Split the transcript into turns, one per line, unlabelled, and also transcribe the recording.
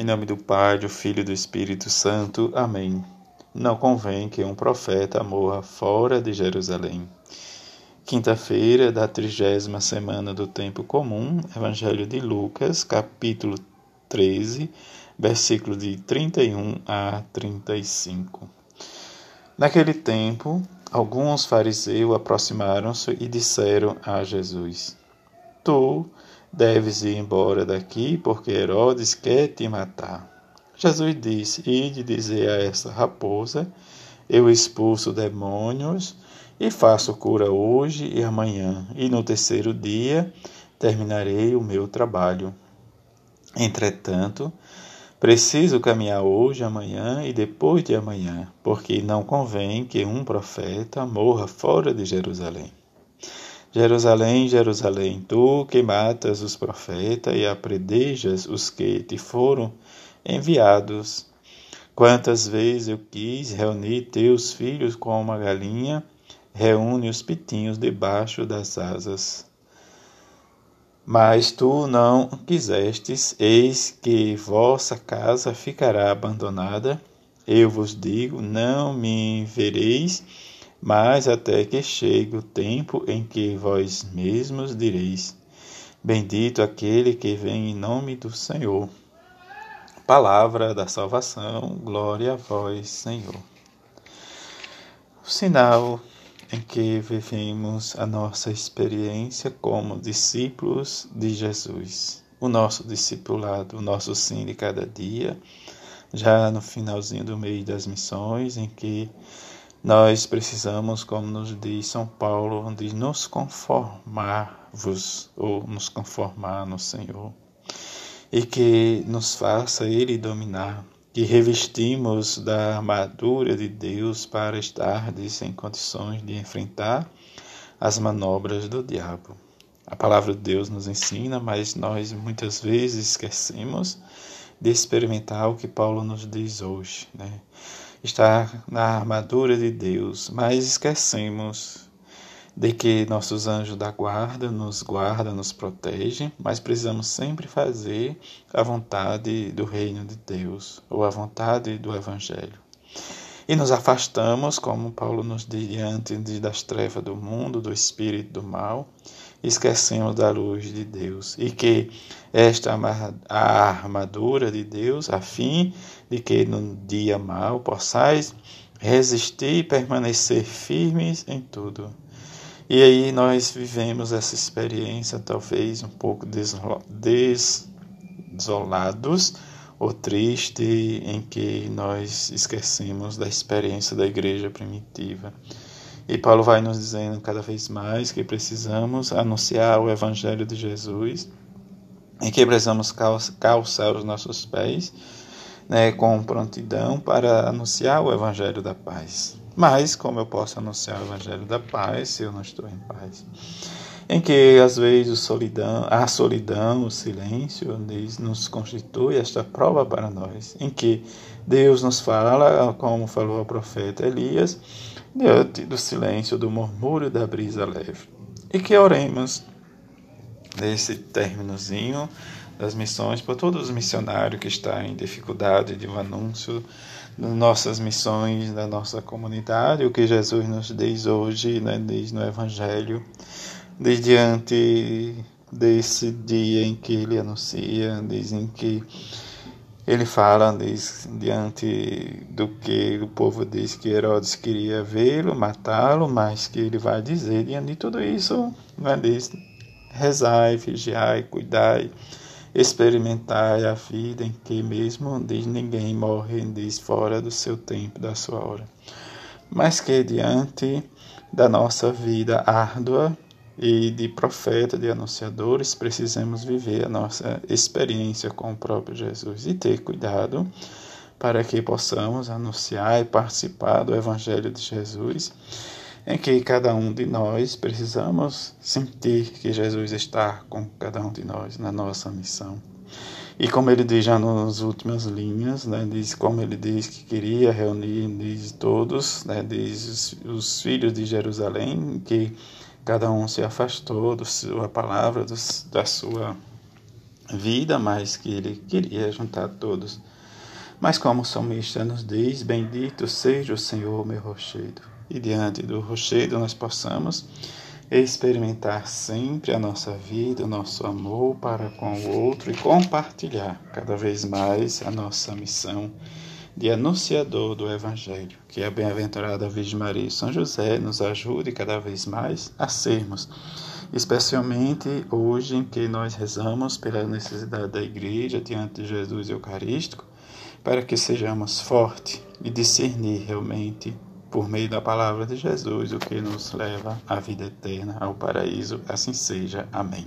Em nome do Pai, do Filho e do Espírito Santo. Amém. Não convém que um profeta morra fora de Jerusalém. Quinta-feira da trigésima semana do tempo comum, Evangelho de Lucas, capítulo 13, versículo de 31 a 35. Naquele tempo, alguns fariseus aproximaram-se e disseram a Jesus: Tu Deves ir embora daqui, porque Herodes quer te matar. Jesus disse: Ide dizer a essa raposa: Eu expulso demônios e faço cura hoje e amanhã, e no terceiro dia terminarei o meu trabalho. Entretanto, preciso caminhar hoje, amanhã e depois de amanhã, porque não convém que um profeta morra fora de Jerusalém. Jerusalém, Jerusalém, tu que matas os profetas e apredejas os que te foram enviados. Quantas vezes eu quis reunir teus filhos como uma galinha reúne os pitinhos debaixo das asas. Mas tu não quisestes, eis que vossa casa ficará abandonada. Eu vos digo: não me vereis mas até que chegue o tempo em que vós mesmos direis: Bendito aquele que vem em nome do Senhor. Palavra da salvação, glória a vós, Senhor. O sinal em que vivemos a nossa experiência como discípulos de Jesus. O nosso discipulado, o nosso sim de cada dia, já no finalzinho do mês das missões, em que nós precisamos, como nos diz São Paulo, de nos conformar-vos ou nos conformar no Senhor e que nos faça Ele dominar, que revestimos da armadura de Deus para estar em condições de enfrentar as manobras do diabo. A palavra de Deus nos ensina, mas nós muitas vezes esquecemos de experimentar o que Paulo nos diz hoje, né? Estar na armadura de Deus, mas esquecemos de que nossos anjos da guarda nos guardam, nos protegem, mas precisamos sempre fazer a vontade do reino de Deus ou a vontade do Evangelho. E nos afastamos, como Paulo nos diz, diante das trevas do mundo, do espírito do mal, esquecemos da luz de Deus e que esta a armadura de Deus a fim de que no dia mau possais resistir e permanecer firmes em tudo. E aí nós vivemos essa experiência talvez um pouco desolados ou triste em que nós esquecemos da experiência da igreja primitiva e Paulo vai nos dizendo cada vez mais que precisamos anunciar o Evangelho de Jesus e que precisamos calçar os nossos pés né, com prontidão para anunciar o Evangelho da paz. Mas como eu posso anunciar o Evangelho da paz se eu não estou em paz? Em que às vezes solidão, a solidão, o silêncio nos constitui esta prova para nós, em que Deus nos fala, como falou o profeta Elias, diante do silêncio, do murmúrio da brisa leve. E que oremos nesse términozinho das missões por todos os missionários que estão em dificuldade de um anúncio das nossas missões, da nossa comunidade, o que Jesus nos diz hoje, né, diz no Evangelho, diz diante desse dia em que ele anuncia, dizem que ele fala diz, diante do que o povo diz que Herodes queria vê-lo, matá-lo, mas que ele vai dizer diante de tudo isso, né, diz, rezai, vigiai, cuidai, experimentai a vida em que mesmo diz ninguém morre diz fora do seu tempo, da sua hora, mas que diante da nossa vida árdua e de profeta, de anunciadores, precisamos viver a nossa experiência com o próprio Jesus e ter cuidado para que possamos anunciar e participar do Evangelho de Jesus, em que cada um de nós precisamos sentir que Jesus está com cada um de nós na nossa missão. E como ele diz já nas últimas linhas, né, diz como ele diz que queria reunir diz, todos, né, diz os, os filhos de Jerusalém, que cada um se afastou da sua palavra, do, da sua vida, mas que ele queria juntar todos. Mas como o salmista nos diz, bendito seja o Senhor, meu rochedo. E diante do rochedo nós possamos experimentar sempre a nossa vida, o nosso amor para com o outro e compartilhar cada vez mais a nossa missão de anunciador do Evangelho. Que a bem-aventurada Virgem Maria e São José nos ajude cada vez mais a sermos, especialmente hoje em que nós rezamos pela necessidade da Igreja diante de Jesus Eucarístico, para que sejamos fortes e discernir realmente por meio da palavra de Jesus, o que nos leva à vida eterna, ao paraíso. Assim seja. Amém.